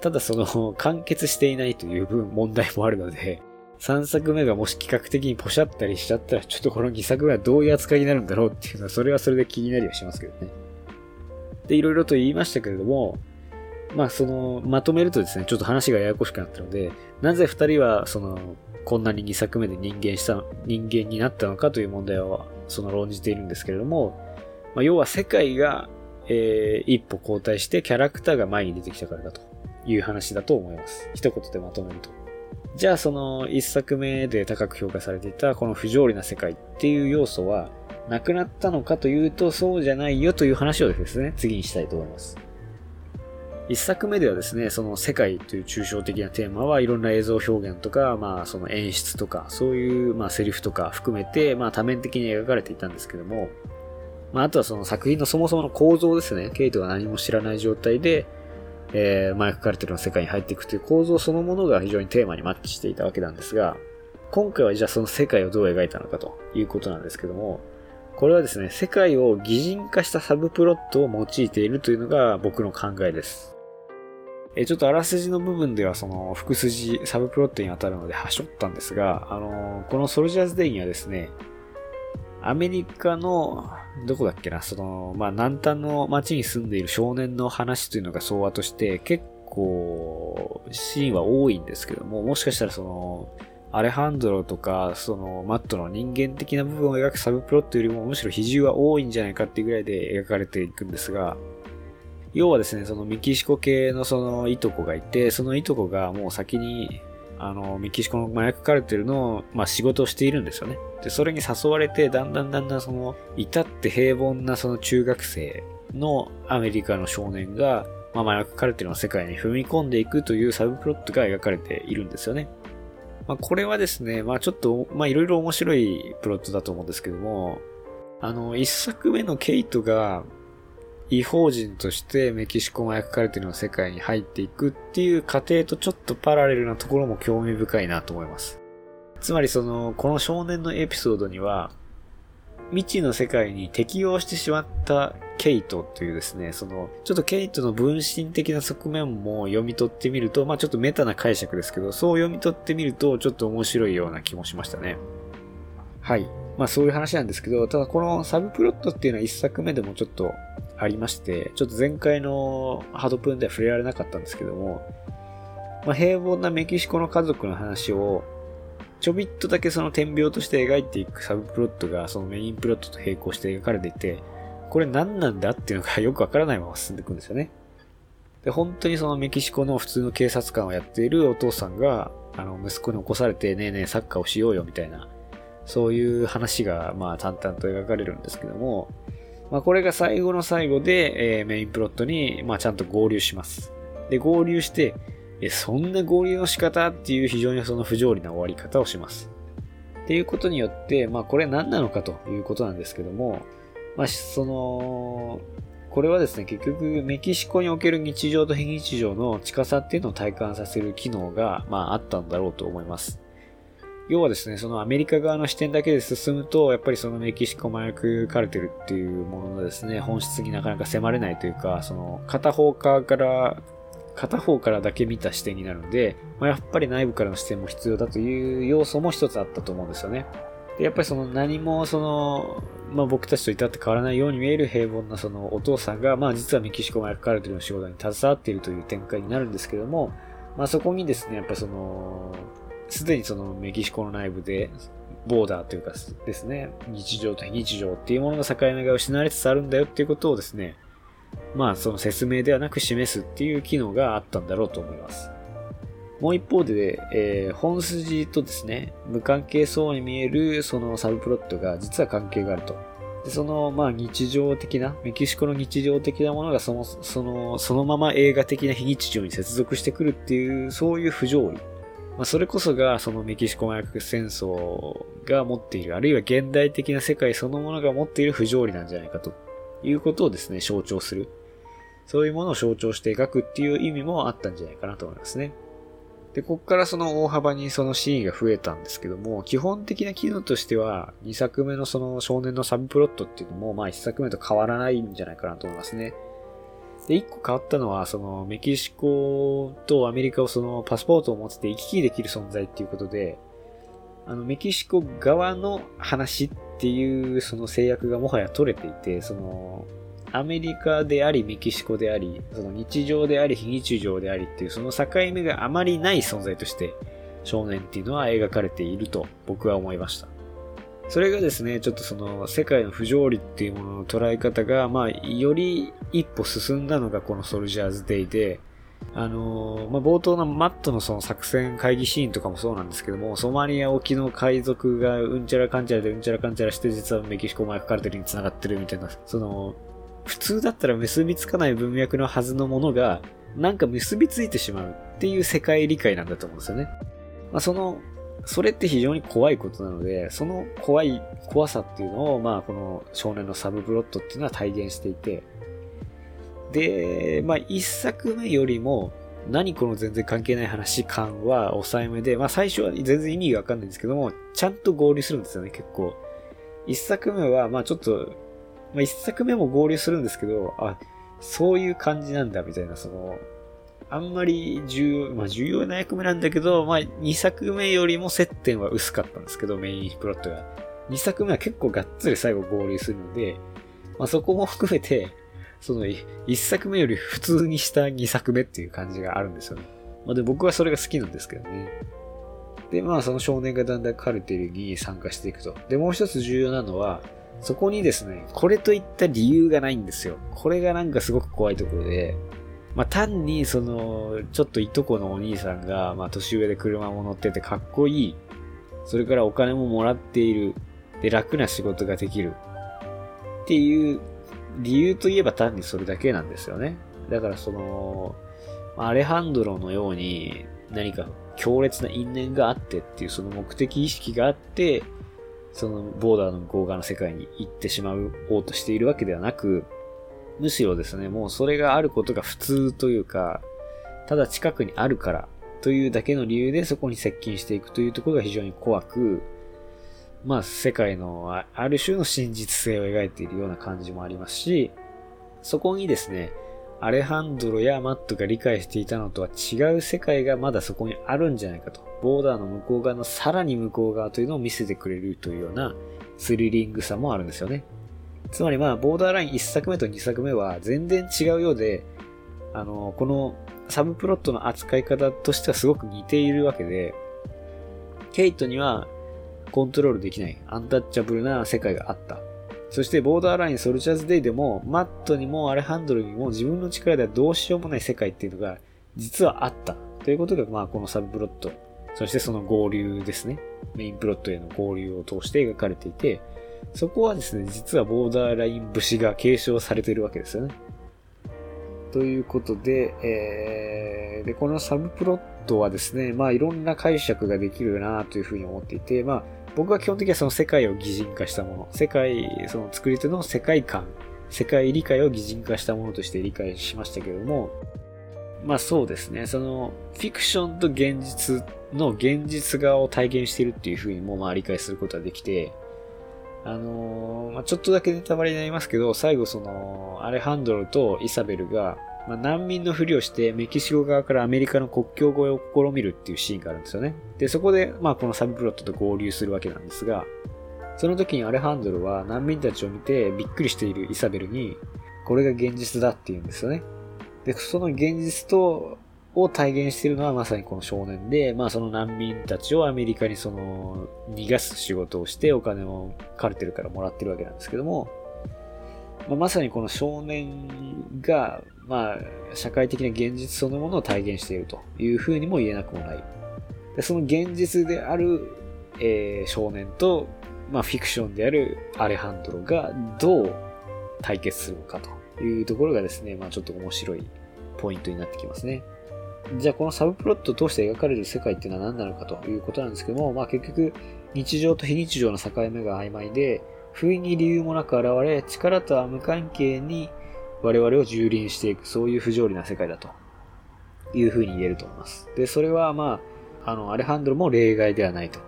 ただその、完結していないという分問題もあるので、3作目がもし企画的にポシャったりしちゃったら、ちょっとこの2作目はどういう扱いになるんだろうっていうのは、それはそれで気になりはしますけどね。で、いろいろと言いましたけれども、まあその、まとめるとですね、ちょっと話がややこしくなったので、なぜ2人はその、こんなに2作目で人間した、人間になったのかという問題は、その論じているんですけれども、まあ、要は世界が、えー、一歩後退してキャラクターが前に出てきたからだという話だと思います。一言でまとめると。じゃあその一作目で高く評価されていたこの不条理な世界っていう要素はなくなったのかというとそうじゃないよという話をですね、次にしたいと思います。一作目ではですね、その世界という抽象的なテーマはいろんな映像表現とか、まあその演出とか、そういうまあセリフとか含めて、まあ多面的に描かれていたんですけども、まああとはその作品のそもそもの構造ですね。ケイトが何も知らない状態で、えー、マイク・カルテルの世界に入っていくという構造そのものが非常にテーマにマッチしていたわけなんですが、今回はじゃあその世界をどう描いたのかということなんですけども、これはですね、世界を擬人化したサブプロットを用いているというのが僕の考えです。えちょっとあらすじの部分ではその副筋、サブプロットに当たるのではしょったんですが、あのー、このソルジャーズデイにはですね、アメリカのどこだっけな、その、まあ、南端の町に住んでいる少年の話というのが相話として、結構、シーンは多いんですけども、もしかしたらその、アレハンドロとか、その、マットの人間的な部分を描くサブプロットよりも、むしろ比重は多いんじゃないかっていうぐらいで描かれていくんですが、要はですね、そのメキシコ系のそのいとこがいて、そのいとこがもう先にあの、メキシコの麻薬カルテルの、まあ、仕事をしているんですよね。で、それに誘われて、だんだんだんだんその、至って平凡なその中学生のアメリカの少年が、まあ、麻薬カルテルの世界に踏み込んでいくというサブプロットが描かれているんですよね。まあ、これはですね、まあ、ちょっと、まあ、いろいろ面白いプロットだと思うんですけども、あの、一作目のケイトが、違法人としてメキシコ麻薬カルテルの世界に入っていくっていう過程とちょっとパラレルなところも興味深いなと思います。つまりその、この少年のエピソードには、未知の世界に適応してしまったケイトというですね、その、ちょっとケイトの分身的な側面も読み取ってみると、まあちょっとメタな解釈ですけど、そう読み取ってみると、ちょっと面白いような気もしましたね。はい。まあそういう話なんですけど、ただこのサブプロットっていうのは一作目でもちょっとありまして、ちょっと前回のハドプーンでは触れられなかったんですけども、まあ、平凡なメキシコの家族の話を、ちょびっとだけその点描として描いていくサブプロットがそのメインプロットと並行して描かれていて、これ何なんだっていうのがよくわからないまま進んでいくんですよね。で、本当にそのメキシコの普通の警察官をやっているお父さんが、あの、息子に起こされて、ねえねえサッカーをしようよみたいな、そういう話が、まあ、淡々と描かれるんですけども、まあ、これが最後の最後で、えー、メインプロットに、まあ、ちゃんと合流します。で、合流して、え、そんな合流の仕方っていう非常にその不条理な終わり方をします。っていうことによって、まあ、これ何なのかということなんですけども、まあ、その、これはですね、結局、メキシコにおける日常と非日常の近さっていうのを体感させる機能が、まあ、あったんだろうと思います。要はですね、そのアメリカ側の視点だけで進むと、やっぱりそのメキシコ麻薬カルテルっていうもののですね、本質になかなか迫れないというか、その片方側から、片方からだけ見た視点になるので、まあ、やっぱり内部からの視点も必要だという要素も一つあったと思うんですよね。でやっぱりその何もその、まあ、僕たちと至って変わらないように見える平凡なそのお父さんが、まあ実はメキシコ麻薬カルテルの仕事に携わっているという展開になるんですけども、まあそこにですね、やっぱその、すでにそのメキシコの内部で、ボーダーというかですね、日常と非日常っていうものの境目が失われつつあるんだよっていうことをですね、まあその説明ではなく示すっていう機能があったんだろうと思います。もう一方で、えー、本筋とですね、無関係そうに見えるそのサブプロットが実は関係があると。でその、まあ日常的な、メキシコの日常的なものがその、その、そのまま映画的な非日常に接続してくるっていう、そういう不条理。まあそれこそがそのメキシコ麻薬戦争が持っている、あるいは現代的な世界そのものが持っている不条理なんじゃないかということをですね、象徴する。そういうものを象徴して描くっていう意味もあったんじゃないかなと思いますね。で、こっからその大幅にそのシーンが増えたんですけども、基本的な機能としては、2作目のその少年のサブプロットっていうのも、まあ1作目と変わらないんじゃないかなと思いますね。で、1個変わったのは、そのメキシコとアメリカをそのパスポートを持って行き来できる存在っていうことで、あの、メキシコ側の話っていうその制約がもはや取れていて、その、アメリカでありメキシコであり、その日常であり非日常でありっていうその境目があまりない存在として少年っていうのは描かれていると僕は思いました。それがですね、ちょっとその世界の不条理っていうものの捉え方が、まあ、より一歩進んだのがこのソルジャーズデイで、あのー、まあ、冒頭のマットのその作戦会議シーンとかもそうなんですけども、ソマリア沖の海賊がうんちゃらかんちゃらでうんちゃらかんちゃらして実はメキシコ麻薬カルテルに繋がってるみたいな、その、普通だったら結びつかない文脈のはずのものが、なんか結びついてしまうっていう世界理解なんだと思うんですよね。まあ、その、それって非常に怖いことなので、その怖い、怖さっていうのを、まあ、この少年のサブプロットっていうのは体現していて、で、まあ、一作目よりも、何この全然関係ない話感は抑えめで、まあ最初は全然意味がわかんないんですけども、ちゃんと合流するんですよね、結構。一作目は、まあちょっとまあ、一作目も合流するんですけど、あ、そういう感じなんだ、みたいな、その、あんまり重要、まあ重要な役目なんだけど、まあ2作目よりも接点は薄かったんですけど、メインプロットが。2作目は結構がっつり最後合流するので、まあそこも含めて、その1作目より普通にした2作目っていう感じがあるんですよね。まあで僕はそれが好きなんですけどね。で、まあその少年がだんだんカルテルに参加していくと。で、もう一つ重要なのは、そこにですね、これといった理由がないんですよ。これがなんかすごく怖いところで、まあ単にその、ちょっといとこのお兄さんが、まあ年上で車も乗っててかっこいい。それからお金ももらっている。で、楽な仕事ができる。っていう理由といえば単にそれだけなんですよね。だからその、アレハンドロのように何か強烈な因縁があってっていうその目的意識があって、そのボーダーの向こう側の世界に行ってしまおうとしているわけではなく、むしろですね、もうそれがあることが普通というか、ただ近くにあるからというだけの理由でそこに接近していくというところが非常に怖く、まあ世界のある種の真実性を描いているような感じもありますし、そこにですね、アレハンドロやマットが理解していたのとは違う世界がまだそこにあるんじゃないかと。ボーダーの向こう側のさらに向こう側というのを見せてくれるというようなスリリングさもあるんですよね。つまりまあ、ボーダーライン1作目と2作目は全然違うようで、あの、このサブプロットの扱い方としてはすごく似ているわけで、ケイトにはコントロールできないアンタッチャブルな世界があった。そしてボーダーラインソルチャーズデイでも、マットにもアレハンドルにも自分の力ではどうしようもない世界っていうのが実はあった。ということが、まあこのサブプロット、そしてその合流ですね。メインプロットへの合流を通して描かれていて、そこはですね、実はボーダーライン節が継承されているわけですよね。ということで、えー、で、このサブプロットはですね、まあいろんな解釈ができるなというふうに思っていて、まあ僕は基本的にはその世界を擬人化したもの、世界、その作り手の世界観、世界理解を擬人化したものとして理解しましたけども、まあそうですね、そのフィクションと現実の現実側を体現しているっていうふうにもまあ理解することができて、あのー、まあ、ちょっとだけネタバレになりますけど、最後その、アレハンドロとイサベルが、まあ、難民のふりをしてメキシコ側からアメリカの国境越えを試みるっていうシーンがあるんですよね。で、そこで、まあこのサブプロットと合流するわけなんですが、その時にアレハンドロは難民たちを見てびっくりしているイサベルに、これが現実だって言うんですよね。で、その現実と、を体現しているのはまさにこの少年で、まあその難民たちをアメリカにその逃がす仕事をしてお金をカルテルからもらってるわけなんですけども、まあ、まさにこの少年が、まあ、社会的な現実そのものを体現しているというふうにも言えなくもない。でその現実である、えー、少年と、まあ、フィクションであるアレハンドロがどう対決するのかというところがですね、まあ、ちょっと面白いポイントになってきますね。じゃあこのサブプロットを通して描かれる世界っていうのは何なのかということなんですけども、まあ結局日常と非日常の境目が曖昧で、不意に理由もなく現れ、力とは無関係に我々を蹂躙していく、そういう不条理な世界だというふうに言えると思います。で、それはまあ、あの、アレハンドロも例外ではないと。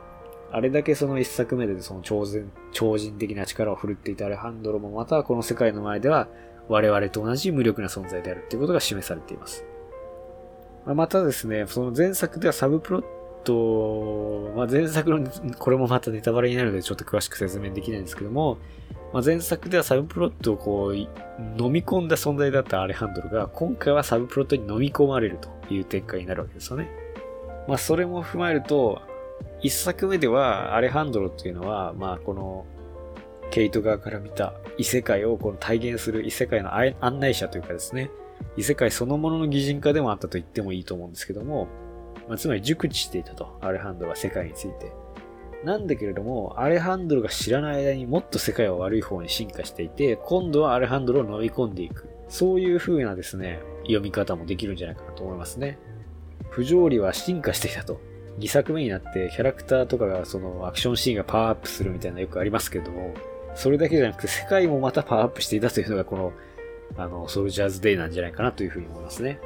あれだけその一作目でその超人超人的な力を振るっていたアレハンドロもまたこの世界の前では我々と同じ無力な存在であるということが示されています。またですね、その前作ではサブプロット、まあ、前作の、これもまたネタバレになるのでちょっと詳しく説明できないんですけども、まあ、前作ではサブプロットをこう、飲み込んだ存在だったアレハンドルが、今回はサブプロットに飲み込まれるという展開になるわけですよね。まあ、それも踏まえると、一作目ではアレハンドロっていうのは、まあ、この、ケイト側から見た異世界をこの体現する異世界の案内者というかですね、異世界そのものの擬人化でもあったと言ってもいいと思うんですけども、まあ、つまり熟知していたと、アレハンドロは世界について。なんだけれども、アレハンドロが知らない間にもっと世界は悪い方に進化していて、今度はアレハンドロを飲み込んでいく。そういう風なですね、読み方もできるんじゃないかなと思いますね。不条理は進化していたと。2作目になってキャラクターとかがそのアクションシーンがパワーアップするみたいなよくありますけども、それだけじゃなくて世界もまたパワーアップしていたというのがこのあの、ソルジャーズデイなんじゃないかなというふうに思いますね。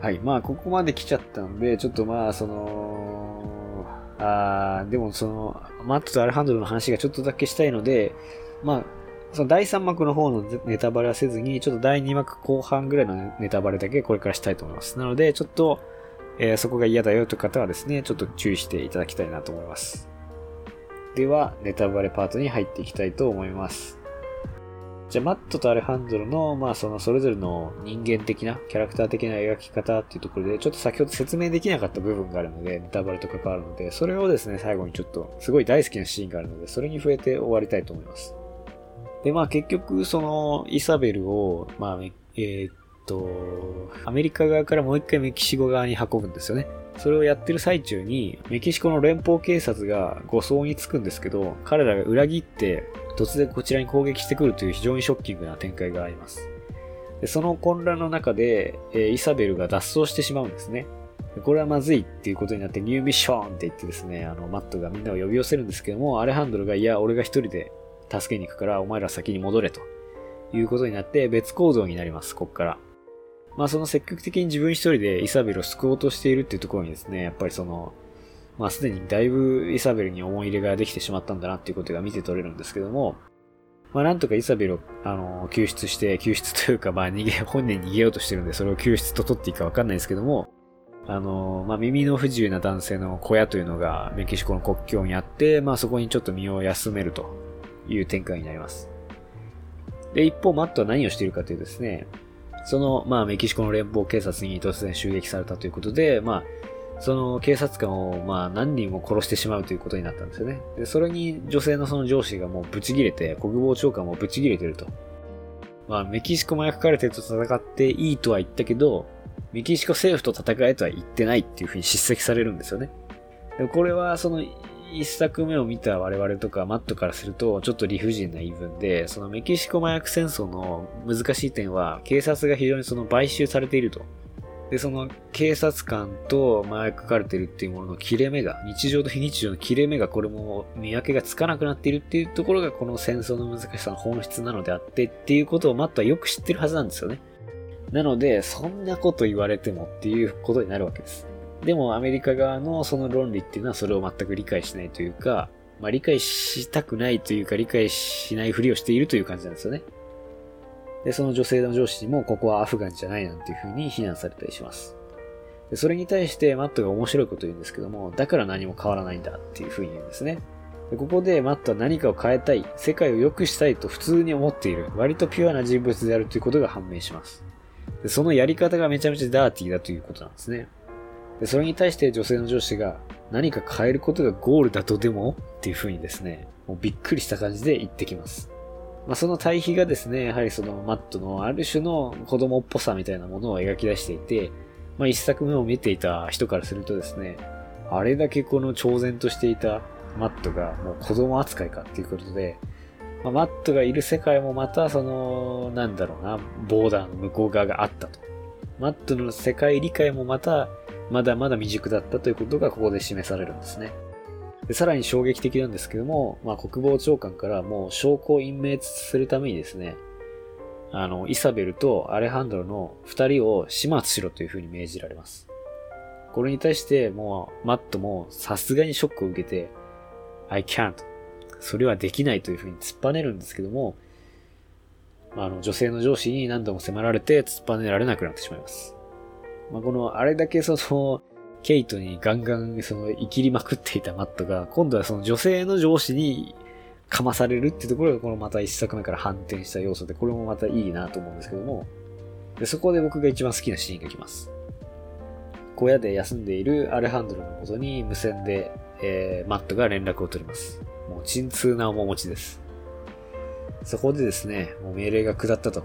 はい。まあ、ここまで来ちゃったので、ちょっとまあ、その、あでもその、マットとアルハンドルの話がちょっとだけしたいので、まあ、その第3幕の方のネタバレはせずに、ちょっと第2幕後半ぐらいのネタバレだけこれからしたいと思います。なので、ちょっと、えー、そこが嫌だよという方はですね、ちょっと注意していただきたいなと思います。では、ネタバレパートに入っていきたいと思います。じゃあ、マットとアレハンドロの、まあ、その、それぞれの人間的な、キャラクター的な描き方っていうところで、ちょっと先ほど説明できなかった部分があるので、ネタバレと関わるので、それをですね、最後にちょっと、すごい大好きなシーンがあるので、それに触れて終わりたいと思います。で、まあ、結局、その、イサベルを、まあ、えー、っと、アメリカ側からもう一回メキシコ側に運ぶんですよね。それをやってる最中に、メキシコの連邦警察が護送に着くんですけど、彼らが裏切って、突然こちらに攻撃してくるという非常にショッキングな展開があります。でその混乱の中で、えー、イサベルが脱走してしまうんですね。これはまずいっていうことになって、ニューミッションって言ってですね、あの、マットがみんなを呼び寄せるんですけども、アレハンドルが、いや、俺が一人で助けに行くから、お前ら先に戻れということになって、別行動になります、こっから。まあその積極的に自分一人でイサベルを救おうとしているっていうところにですね、やっぱりその、まあすでにだいぶイサベルに思い入れができてしまったんだなっていうことが見て取れるんですけども、まあなんとかイサベルを、あの、救出して、救出というか (laughs) まあ逃げ、本人逃げようとしてるんで、それを救出と取っていいかわかんないですけども、あの、まあ耳の不自由な男性の小屋というのがメキシコの国境にあって、まあそこにちょっと身を休めるという展開になります。で、一方マットは何をしているかというとですね、その、まあ、メキシコの連邦警察に突然襲撃されたということで、まあ、その警察官を、まあ、何人も殺してしまうということになったんですよね。で、それに女性のその上司がもうブチ切れて、国防長官もブチ切れてると。まあ、メキシコ麻薬カルテルと戦っていいとは言ったけど、メキシコ政府と戦えとは言ってないっていうふうに叱責されるんですよね。でこれは、その、一作目を見た我々とかマットからするとちょっと理不尽な言い分で、そのメキシコ麻薬戦争の難しい点は警察が非常にその買収されていると。で、その警察官と麻薬カルテルっていうものの切れ目が、日常と非日常の切れ目がこれも見分けがつかなくなっているっていうところがこの戦争の難しさの本質なのであってっていうことをマットはよく知ってるはずなんですよね。なので、そんなこと言われてもっていうことになるわけです。でもアメリカ側のその論理っていうのはそれを全く理解しないというか、まあ理解したくないというか理解しないふりをしているという感じなんですよね。で、その女性の上司にもここはアフガンじゃないなんていうふうに非難されたりします。でそれに対してマットが面白いこと言うんですけども、だから何も変わらないんだっていうふうに言うんですね。でここでマットは何かを変えたい、世界を良くしたいと普通に思っている、割とピュアな人物であるということが判明します。でそのやり方がめちゃめちゃダーティーだということなんですね。でそれに対して女性の上司が何か変えることがゴールだとでも？っていう風にですね、もうびっくりした感じで言ってきます。まあ、その対比がですね、やはりそのマットのある種の子供っぽさみたいなものを描き出していて、まあ、一作目を見ていた人からするとですね、あれだけこの超然としていたマットがもう子供扱いかっていうことで、まあ、マットがいる世界もまたその、なんだろうな、ボーダーの向こう側があったと。マットの世界理解もまた、まだまだ未熟だったということがここで示されるんですね。でさらに衝撃的なんですけども、まあ、国防長官からもう証拠を隠滅するためにですね、あの、イサベルとアレハンドロの二人を始末しろというふうに命じられます。これに対してもう、マットもさすがにショックを受けて、I can't. それはできないというふうに突っぱねるんですけども、あの、女性の上司に何度も迫られて突っぱねられなくなってしまいます。まあ、この、あれだけその、ケイトにガンガンその生きりまくっていたマットが、今度はその女性の上司にかまされるってところがこのまた一作目から反転した要素で、これもまたいいなと思うんですけども、でそこで僕が一番好きなシーンが来ます。小屋で休んでいるアレハンドロのことに無線で、えー、マットが連絡を取ります。もう鎮痛な面持ちです。そこでですね、もう命令が下ったと。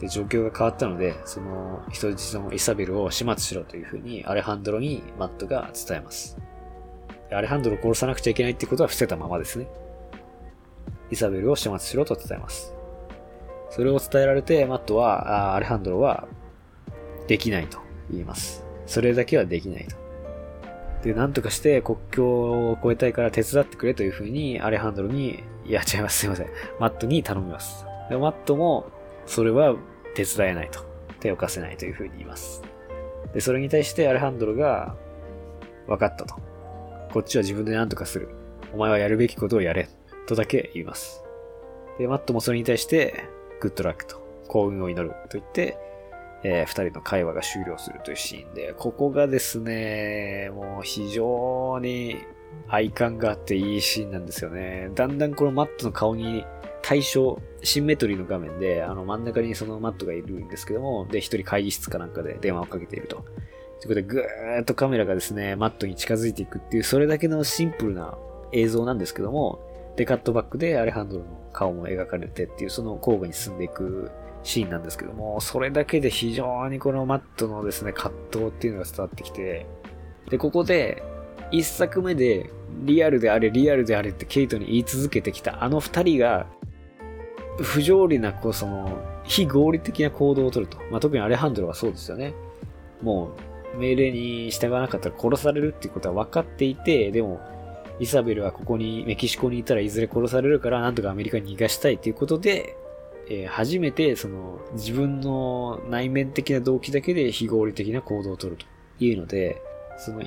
で、状況が変わったので、その人質のイサベルを始末しろというふうにアレハンドロにマットが伝えます。アレハンドロを殺さなくちゃいけないってことは伏せたままですね。イサベルを始末しろと伝えます。それを伝えられて、マットは、アレハンドロは、できないと言います。それだけはできないと。で、なんとかして国境を越えたいから手伝ってくれというふうに、アレハンドロに、いや、違います、すいません。マットに頼みます。で、マットも、それは手伝えないと。手を貸せないというふうに言います。で、それに対してアレハンドロが、分かったと。こっちは自分で何とかする。お前はやるべきことをやれ。とだけ言います。で、マットもそれに対して、グッドラックと、幸運を祈ると言って、えー、二人の会話が終了するというシーンで、ここがですね、もう非常に愛感があっていいシーンなんですよね。だんだんこのマットの顔に対象、シンメトリーの画面で、あの真ん中にそのマットがいるんですけども、で、一人会議室かなんかで電話をかけていると。ということで、ぐーっとカメラがですね、マットに近づいていくっていう、それだけのシンプルな映像なんですけども、で、カットバックでアレハンドロの顔も描かれてっていう、その交互に進んでいくシーンなんですけども、それだけで非常にこのマットのですね、葛藤っていうのが伝わってきて、で、ここで、一作目で、リアルであれ、リアルであれってケイトに言い続けてきたあの二人が、不条理な、こう、その、非合理的な行動をとると。まあ、特にアレハンドロはそうですよね。もう、命令に従わなかったら殺されるっていうことは分かっていて、でも、イサベルはここに、メキシコにいたらいずれ殺されるから、なんとかアメリカに逃がしたいということで、えー、初めて、その、自分の内面的な動機だけで非合理的な行動をとるというので、その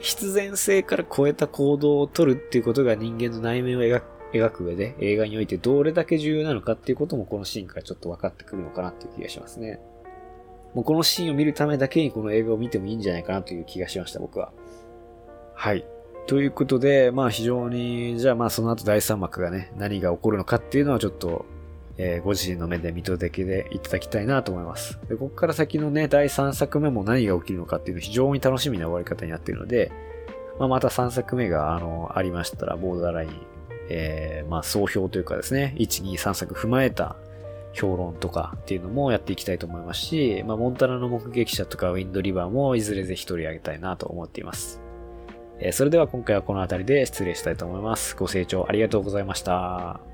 必然性から超えた行動をとるっていうことが人間の内面を描く描く上で映画においてどれだけ重要なのかっていうこともこのシーンからちょっと分かってくるのかなっていう気がしますね。もうこのシーンを見るためだけにこの映画を見てもいいんじゃないかなという気がしました、僕は。はい。ということで、まあ非常に、じゃあまあその後第3幕がね、何が起こるのかっていうのはちょっとえー、ご自身の目で見届けていただきたいなと思います。で、ここから先のね、第3作目も何が起きるのかっていうの非常に楽しみな終わり方になっているので、まあ、また3作目が、あの、ありましたら、ボーダーライン、えー、まあ、総評というかですね、1、2、3作踏まえた評論とかっていうのもやっていきたいと思いますし、まあ、モンタナの目撃者とかウィンドリバーもいずれぜひ取り上げたいなと思っています。えー、それでは今回はこの辺りで失礼したいと思います。ご清聴ありがとうございました。